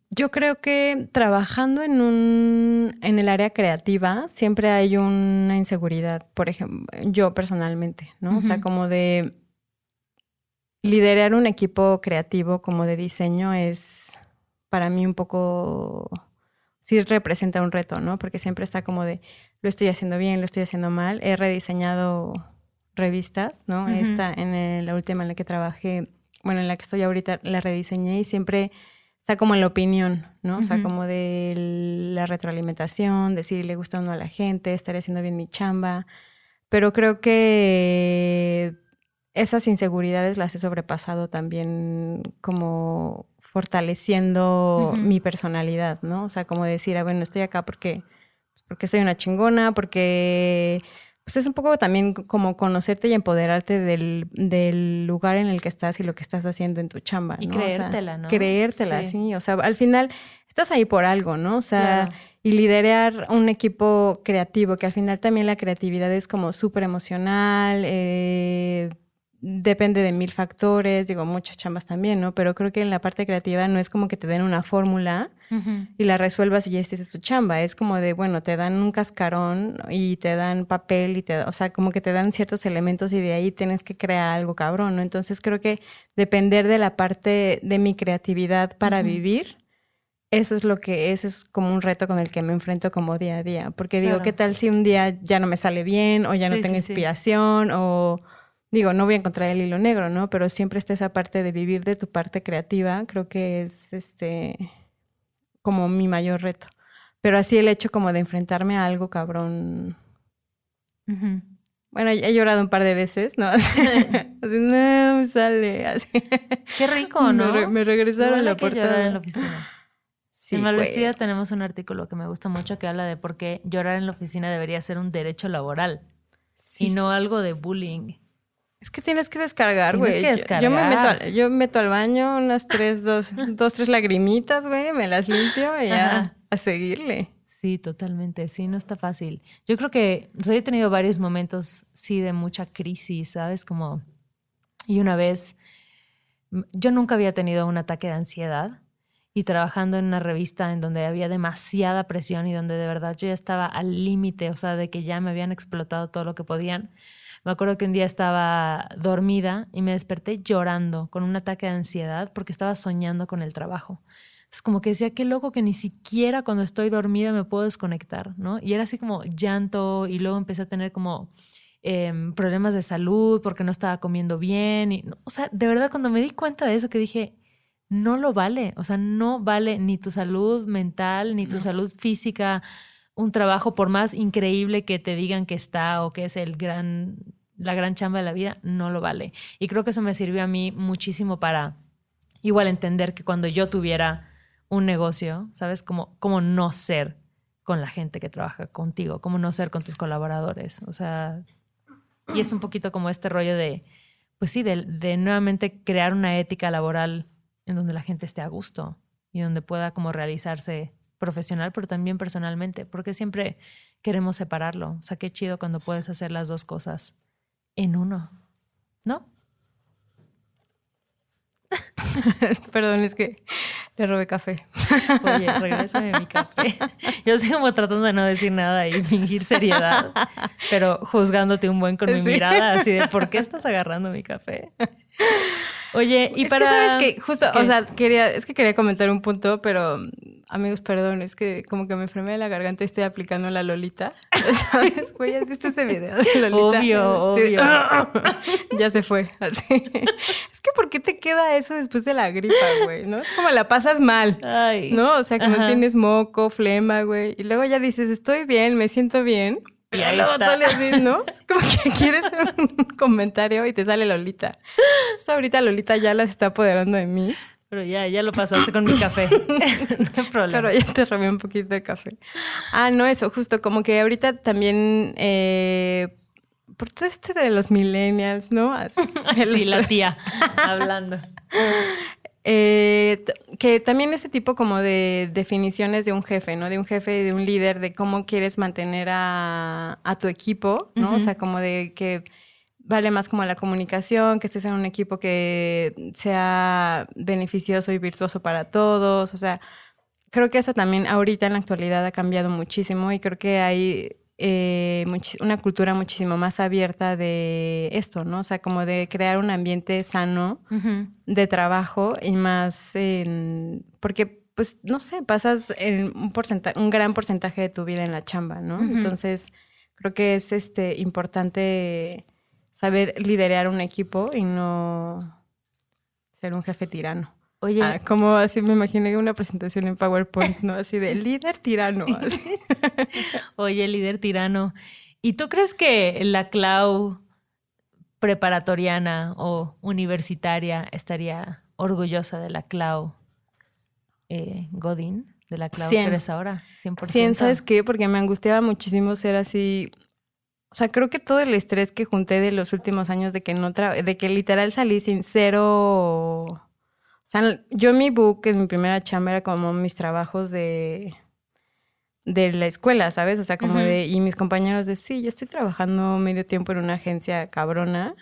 Yo creo que trabajando en un en el área creativa siempre hay una inseguridad, por ejemplo, yo personalmente, ¿no? O sea, como de liderar un equipo creativo como de diseño es para mí un poco sí representa un reto, ¿no? Porque siempre está como de lo estoy haciendo bien, lo estoy haciendo mal. He rediseñado revistas, ¿no? Ujú. Esta en el- la última en la que trabajé, bueno, en la que estoy ahorita la rediseñé y siempre está como en la opinión, ¿no? O sea, como de la retroalimentación, de si le gusta o no a la gente, estaré haciendo bien mi chamba. Pero creo que esas inseguridades las he sobrepasado también como fortaleciendo Ujú. mi personalidad, ¿no? O sea, como decir, ah, bueno, estoy acá porque, porque soy una chingona, porque pues es un poco también como conocerte y empoderarte del, del lugar en el que estás y lo que estás haciendo en tu chamba, Y ¿no? O sea, creértela, ¿no? Creértela, Sí. sí. O sea, al final estás ahí por algo, ¿no? O sea, Claro. y liderar un equipo creativo, que al final también la creatividad es como súper emocional, eh, depende de mil factores, digo, muchas chambas también, ¿no? Pero creo que en la parte creativa no es como que te den una fórmula y la resuelvas y ya hiciste tu chamba. Es como de, bueno, te dan un cascarón y te dan papel y te, o sea, como que te dan ciertos elementos y de ahí tienes que crear algo cabrón, ¿no? Entonces creo que depender de la parte de mi creatividad para vivir, eso es lo que, ese es como un reto con el que me enfrento como día a día. Porque digo, Claro. ¿qué tal si un día ya no me sale bien o ya no Sí, tengo sí, sí. inspiración o... Digo, no voy a encontrar el hilo negro, ¿no? Pero siempre está esa parte de vivir de tu parte creativa. Creo que es este como mi mayor reto. Pero así el hecho como de enfrentarme a algo cabrón. Bueno, he llorado un par de veces, ¿no? Así, no me sale. Así. Qué rico, Me ¿no? re- me regresaron la portada. en la oficina. Sí, en. Malvestida tenemos un artículo que me gusta mucho que habla de por qué llorar en la oficina debería ser un derecho laboral Sí. y no algo de bullying. Es que tienes que descargar, Tienes güey. que Yo- Yo, me meto descargar. al, yo meto al baño unas tres, dos, dos, tres lagrimitas, güey, me las limpio y ya Ajá. a seguirle. Sí, totalmente. Sí, no está fácil. Yo creo que o sea, yo he tenido varios momentos, sí, de mucha crisis, ¿sabes? Como, y una vez, yo nunca había tenido un ataque de ansiedad y trabajando en una revista en donde había demasiada presión y donde de verdad yo ya estaba al límite, o sea, de que ya me habían explotado todo lo que podían. Me acuerdo que un día estaba dormida y me desperté llorando con un ataque de ansiedad porque estaba soñando con el trabajo. Es como que decía, qué loco que ni siquiera cuando estoy dormida me puedo desconectar, ¿no? Y era así como llanto y luego empecé a tener como em, problemas de salud porque no estaba comiendo bien. Y, no, o sea, de verdad cuando me di cuenta de eso que dije, no lo vale, o sea, no vale ni tu salud mental, ni tu salud física, un trabajo por más increíble que te digan que está o que es el gran, la gran chamba de la vida, no lo vale. Y creo que eso me sirvió a mí muchísimo para igual entender que cuando yo tuviera un negocio, ¿sabes? Como, como no ser con la gente que trabaja contigo, como no ser con tus colaboradores. O sea, y es un poquito como este rollo de, pues sí, de, de nuevamente crear una ética laboral en donde la gente esté a gusto y donde pueda como realizarse profesional, pero también personalmente, porque siempre queremos separarlo. O sea, qué chido cuando puedes hacer las dos cosas en uno, ¿no? Perdón, es que le robé café. Oye, regrésame mi café. Yo estoy como tratando de no decir nada y fingir seriedad, pero juzgándote un buen con mi Sí. mirada, así de ¿por qué estás agarrando mi café? Oye, y es para. que sabes que justo, ¿Qué? o sea, quería, es que quería comentar un punto, pero amigos, perdón, es que como que me enfermé de la garganta y estoy aplicando la Lolita. ¿Sabes? Güey, ¿has visto ese video de Lolita? Obvio, Sí. obvio. ya se fue, así. Es que ¿por qué te queda eso después de la gripa, güey? ¿No? Es como la pasas mal. Ay. ¿No? O sea, que no tienes moco, flema, güey. Y luego ya dices, estoy bien, me siento bien. Y luego sale así, ¿no? Es como que quieres un comentario y te sale Lolita. Entonces, ahorita Lolita ya las está apoderando de mí, Pero ya, ya lo pasaste con mi café. no hay problema. pero ya te robé un poquito de café. Ah, no, eso, justo como que ahorita también, eh, por todo este de los millennials, ¿no? Así, sí, la tía hablando. Eh, que también ese tipo como de definiciones de un jefe, ¿no? De un jefe, de un líder, de cómo quieres mantener a, a tu equipo, ¿no? O sea, como de que vale más como la comunicación, que estés en un equipo que sea beneficioso y virtuoso para todos, o sea, creo que eso también ahorita en la actualidad ha cambiado muchísimo y creo que hay eh, una cultura muchísimo más abierta de esto, ¿no? O sea, como de crear un ambiente sano de trabajo y más en... Porque, pues, no sé, pasas en un, porcentaje, un gran porcentaje de tu vida en la chamba, ¿no? Entonces, creo que es este importante saber liderar un equipo y no ser un jefe tirano. Oye. Ah, como así me imaginé una presentación en PowerPoint, ¿no? Así de líder tirano. Oye, líder tirano. ¿Y tú crees que la Clau preparatoriana o universitaria estaría orgullosa de la Clau eh, Godín? De la Clau que eres ahora, 100%. Sí, ¿sabes qué? Porque me angustiaba muchísimo ser así o sea, creo que todo el estrés que junté de los últimos años de que no de que literal salí sin cero sea, yo mi book en mi primera chamba era como mis trabajos de, de la escuela, ¿sabes? O sea, como de, y mis compañeros de, sí, yo estoy trabajando medio tiempo en una agencia cabrona.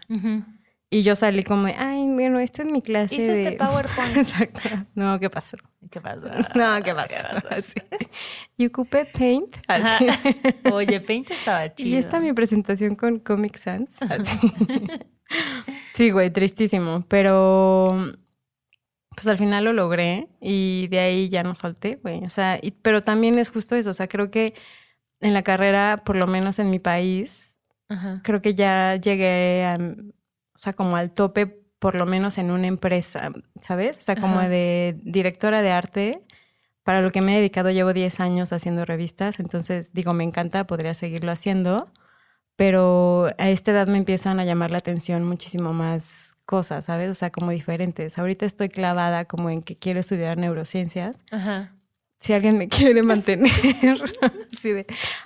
Y yo salí como, ay, bueno, esto es mi clase Hice este PowerPoint. Exacto. No, ¿qué pasó? ¿Qué pasó? No, ¿qué pasó? Y ocupé Paint. Así. Oye, Paint estaba chido. Y esta mi presentación con Comic Sans. sí, güey, tristísimo. Pero pues al final lo logré y de ahí ya no falté, güey. O sea, pero también es justo eso. O sea, creo que en la carrera, por lo menos en mi país, creo que ya llegué a, o sea, como al tope, por lo menos en una empresa, ¿sabes? O sea, como de directora de arte. Para lo que me he dedicado llevo 10 años haciendo revistas, entonces digo, me encanta, podría seguirlo haciendo, pero a esta edad me empiezan a llamar la atención muchísimo más cosas, ¿sabes? O sea, como diferentes. Ahorita estoy clavada como en que quiero estudiar neurociencias. Ajá. Si alguien me quiere mantener, así de,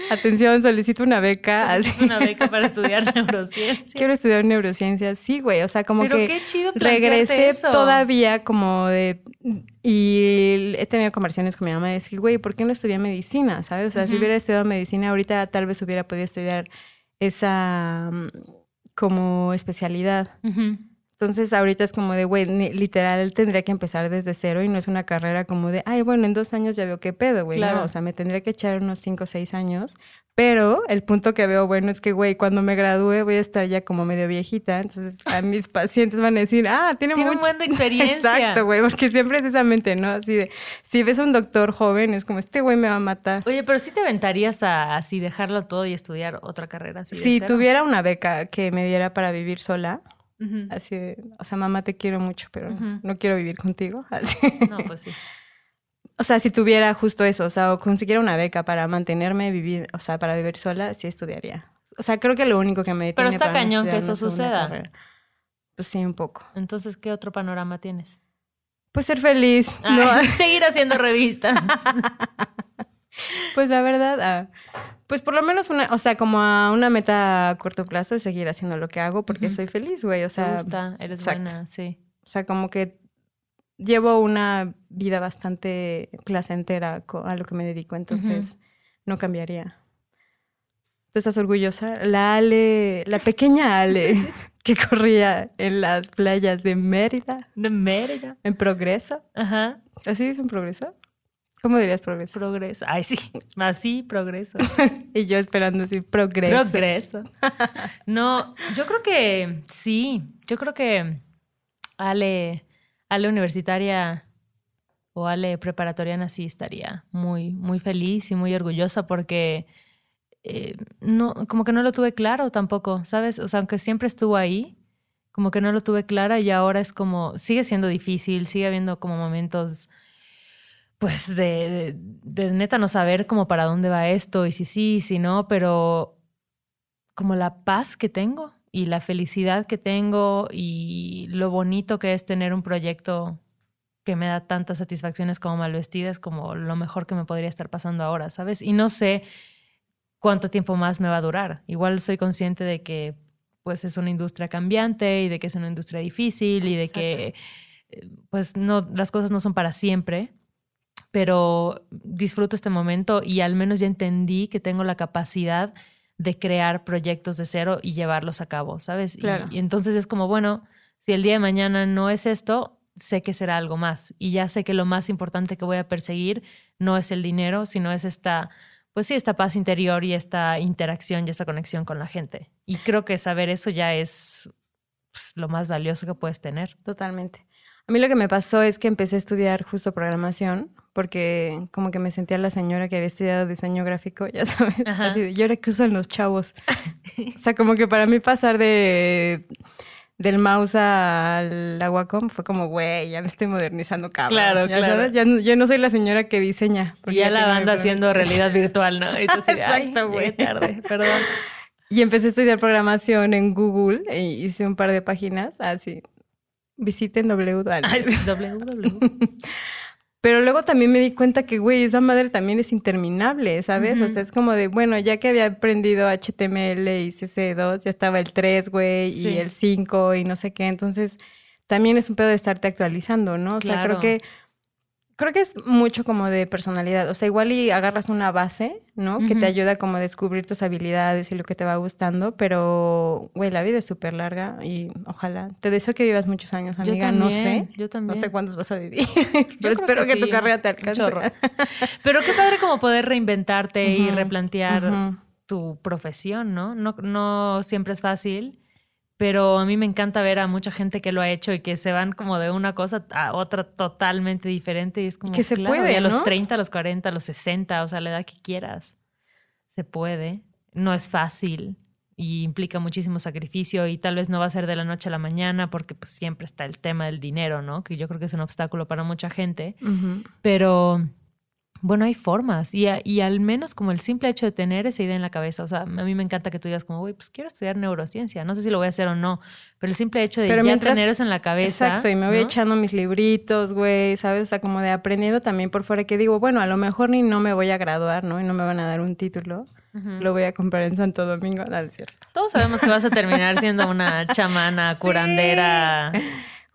atención, solicito una beca. Así. Una beca para estudiar neurociencias. Quiero estudiar neurociencias, sí, güey. O sea, como Pero que qué chido regresé eso. todavía como de... Y he tenido conversaciones con mi mamá de decir, güey, ¿por qué no estudié medicina? ¿Sabes? O sea, si hubiera estudiado medicina ahorita tal vez hubiera podido estudiar esa mm, como especialidad. Entonces ahorita es como de, güey, literal tendría que empezar desde cero y no es una carrera como de, ay, bueno, en dos años ya veo qué pedo, güey. No, o sea, me tendría que echar unos cinco o seis años. Pero el punto que veo bueno es que, güey, cuando me gradúe voy a estar ya como medio viejita. Entonces a mis pacientes van a decir, ah, tiene, tiene un buen de experiencia. Exacto, güey, porque siempre es esa mente, ¿no? Así de, si ves a un doctor joven, es como, este güey me va a matar. Oye, pero sí te aventarías a así dejarlo todo y estudiar otra carrera. Así si tuviera una beca que me diera para vivir sola Así de, o sea, mamá, te quiero mucho, pero no quiero vivir contigo. No, pues sí. O sea, si tuviera justo eso, o sea, o consiguiera una beca para mantenerme, vivir, o sea, para vivir sola, sí estudiaría. O sea, creo que lo único que me Pero está cañón que eso suceda. Pues sí, un poco. Entonces, ¿qué otro panorama tienes? Pues ser feliz. ¿no? seguir haciendo revistas. pues la verdad, ah, pues por lo menos una, o sea, como a una meta a corto plazo de seguir haciendo lo que hago porque soy feliz, güey. O sea, Me gusta, eres buena, sí. O sea, como que llevo una vida bastante placentera a lo que me dedico, entonces no cambiaría. ¿Tú estás orgullosa? La Ale, la pequeña Ale que corría en las playas de Mérida. De Mérida. En Progreso. Ajá. ¿Así en Progreso? ¿Cómo dirías progreso? Progreso. Ay, sí. Así, progreso. y yo esperando así, progreso. Progreso. no, yo creo que sí. Yo creo que Ale, Ale universitaria o Ale preparatoriana sí estaría muy, muy feliz y muy orgullosa porque eh, no, como que no lo tuve claro tampoco, ¿sabes? O sea, aunque siempre estuvo ahí, como que no lo tuve clara y ahora es como, sigue siendo difícil, sigue habiendo como momentos pues de, de, neta no saber como para dónde va esto y si sí, si no, pero como la paz que tengo y la felicidad que tengo y lo bonito que es tener un proyecto que me da tantas satisfacciones como malvestidas como lo mejor que me podría estar pasando ahora, ¿sabes? Y no sé cuánto tiempo más me va a durar. Igual soy consciente de que pues es una industria cambiante y de que es una industria difícil y de que eh, pues no las cosas no son para siempre, pero disfruto este momento y al menos ya entendí que tengo la capacidad de crear proyectos de cero y llevarlos a cabo, ¿sabes? Y, entonces es como, bueno, si el día de mañana no es esto, sé que será algo más y ya sé que lo más importante que voy a perseguir no es el dinero, sino es esta, pues sí, esta paz interior y esta interacción y esta conexión con la gente. Y creo que saber eso ya es pues, lo más valioso que puedes tener. Totalmente. A mí lo que me pasó es que empecé a estudiar justo programación porque como que me sentía la señora que había estudiado diseño gráfico, ya sabes. Así de, ¿Y ahora qué usan los chavos? o sea, como que para mí pasar de del mouse al Aguacom fue como, güey, ya me estoy modernizando, cabrón. Claro, ¿Ya claro. Sabes? Ya, yo no soy la señora que diseña. Y ya la banda haciendo realidad virtual, ¿no? Y tú así de, "Ay, Exacto, güey. tarde, perdón. Y empecé a estudiar programación en Google e hice un par de páginas así. Visiten W. Sí, www. Pero luego también me di cuenta que, güey, esa madre también es interminable, ¿sabes? O sea, es como de, bueno, ya que había aprendido HTML y CC2, ya estaba el 3, güey, Sí. y el 5 y no sé qué. Entonces, también es un pedo de estarte actualizando, ¿no? O sea, creo que creo que es mucho como de personalidad. O sea, igual y agarras una base, ¿no? Que te ayuda como a descubrir tus habilidades y lo que te va gustando, pero, güey, la vida es súper larga y ojalá. Te deseo que vivas muchos años, Yo amiga. No sé. Yo también. No sé cuántos vas a vivir, pero espero que, tu sí, carrera te alcance. Pero qué padre como poder reinventarte y replantear tu profesión, ¿no? ¿no? No siempre es fácil, pero a mí me encanta ver a mucha gente que lo ha hecho y que se van como de una cosa a otra totalmente diferente y es como Que se claro, puede, y a los ¿no? 30, a los 40, a los 60, o sea, la edad que quieras. Se puede. No es fácil y implica muchísimo sacrificio y tal vez no va a ser de la noche a la mañana porque pues siempre está el tema del dinero, ¿no? Que yo creo que es un obstáculo para mucha gente. Pero bueno, hay formas y, a- y al menos como el simple hecho de tener esa idea en la cabeza, o sea, a mí me encanta que tú digas como, güey, pues quiero estudiar neurociencia, no sé si lo voy a hacer o no, pero el simple hecho de Pero ya mientras- tener eso en la cabeza. Exacto, y me voy ¿no? echando mis libritos, güey, ¿sabes? O sea, como de aprendiendo también por fuera que digo, bueno, a lo mejor ni no me voy a graduar, ¿no? Y no me van a dar un título. Lo voy a comprar en Santo Domingo, no, es cierto. Todos sabemos que vas a terminar siendo una chamana, curandera.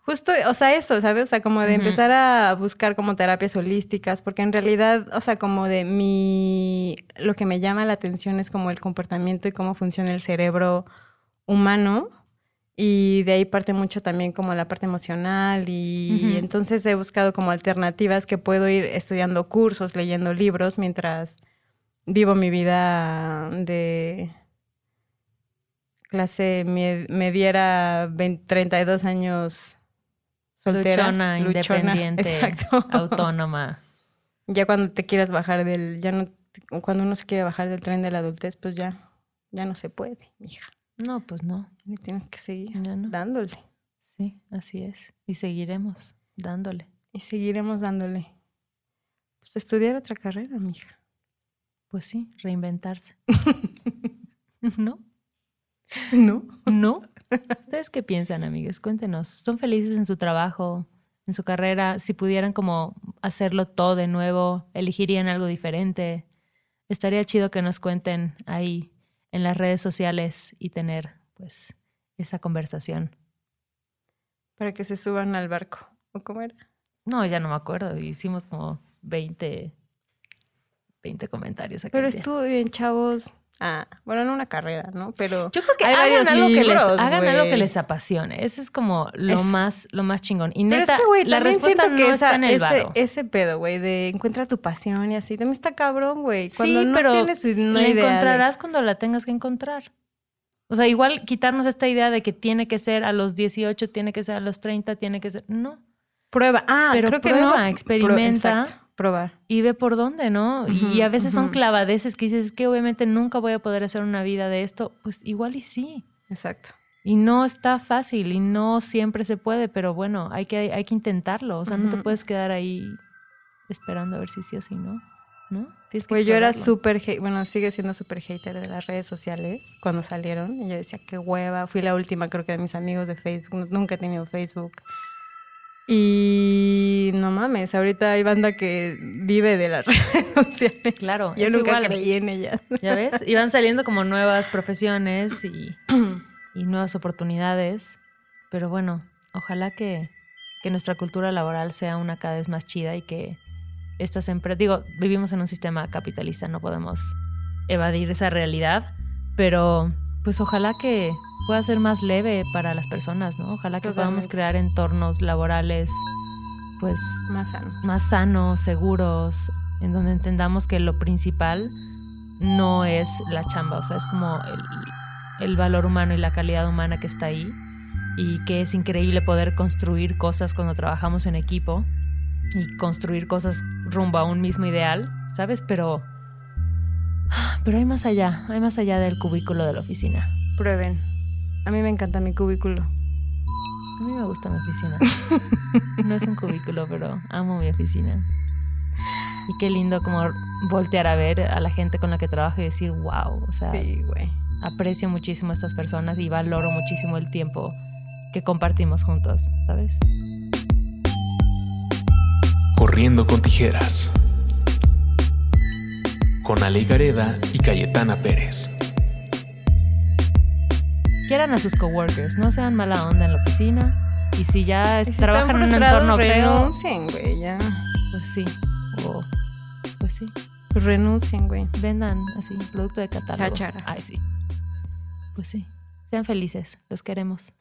Justo, o sea, eso, ¿sabes? O sea, como de empezar a buscar como terapias holísticas, porque en realidad, o sea, como de mi, lo que me llama la atención es como el comportamiento y cómo funciona el cerebro humano. Y de ahí parte mucho también como la parte emocional y Ujú. entonces he buscado como alternativas que puedo ir estudiando cursos, leyendo libros mientras vivo mi vida de clase me- mediera 20 32 años soltera, Luchona, independiente, exacto. autónoma. Ya cuando te quieras bajar del, ya no, cuando uno se quiere bajar del tren de la adultez, pues ya, ya no se puede, hija. No, pues no, Y tienes que seguir no. dándole. Sí, así es. Y seguiremos dándole. Y seguiremos dándole. Pues estudiar otra carrera, mija. Pues sí, reinventarse. ¿No? ¿No? ¿No? ¿Ustedes qué piensan, amigas? Cuéntenos. ¿Son felices en su trabajo, en su carrera? Si pudieran como hacerlo todo de nuevo, elegirían algo diferente. Estaría chido que nos cuenten ahí en las redes sociales y tener pues esa conversación. Para que se suban al barco. ¿O cómo era? No, ya no me acuerdo. Hicimos como 20, 20 comentarios aquí. Pero estudien, chavos. Ah, bueno, no una carrera, ¿no? Pero Yo creo que hay hagan, algo, que les, hagan algo que les apasione. Ese es como lo Es- más lo más chingón. Y Pero neta, es que, güey, la respuesta no que está en el ese, varo. ese pedo, güey, de encuentra tu pasión y así, también está cabrón, güey. Sí, Cuando no pero tienes una la idea de- encontrarás cuando la tengas que encontrar. O sea, igual quitarnos esta idea de que tiene que ser a los 18, tiene que ser a los 30, tiene que ser... No. Prueba. Ah, Pero creo que prueba, no. experimenta. Probar. Y ve por dónde, ¿no? y, a veces son ujú. clavadeces que dices, es que obviamente nunca voy a poder hacer una vida de esto. Pues igual y sí. Exacto. Y no está fácil y no siempre se puede, pero bueno, hay que, hay que intentarlo. O sea, no te puedes quedar ahí esperando a ver si sí o si no. ¿No? Tienes que Güey, yo era súper, bueno, sigue siendo súper hater de las redes sociales cuando salieron. Y yo decía, qué hueva. Fui la última, creo que de mis amigos de Facebook. Nu- Nunca he tenido Facebook. Y no mames, ahorita hay banda que vive de las redes sociales. Claro, Yo nunca igual. creí en ellas. ¿Ya ves? Y van saliendo como nuevas profesiones y, y nuevas oportunidades. Pero bueno, ojalá que, que nuestra cultura laboral sea una cada vez más chida y que estas empresas, digo, vivimos en un sistema capitalista, no podemos evadir esa realidad, pero pues ojalá que, pueda ser más leve para las personas, ¿no? Ojalá que podamos Totalmente. crear entornos laborales, pues, Más sano. más sanos, seguros, en donde entendamos que lo principal no es la chamba, o sea, es como el, el valor humano y la calidad humana que está ahí y que es increíble poder construir cosas cuando trabajamos en equipo y construir cosas rumbo a un mismo ideal, ¿sabes? Pero pero hay más allá, hay más allá del cubículo de la oficina. Prueben. A mí me encanta mi cubículo. A mí me gusta mi oficina. No es un cubículo, pero amo mi oficina. Y qué lindo como voltear a ver a la gente con la que trabajo y decir, wow, o sea, Sí, güey. aprecio muchísimo a estas personas y valoro muchísimo el tiempo que compartimos juntos, ¿sabes? Corriendo con tijeras. Con Ale Gareda y Cayetana Pérez. Quieran a sus coworkers, no sean mala onda en la oficina. Y si ya Y si trabajan en un entorno feo, renuncien, güey, ya. pues sí. O, pues sí. Pues renuncien, güey. Vendan así, producto de catálogo. Cháchara. Ay, sí. Pues sí. Sean felices, los queremos.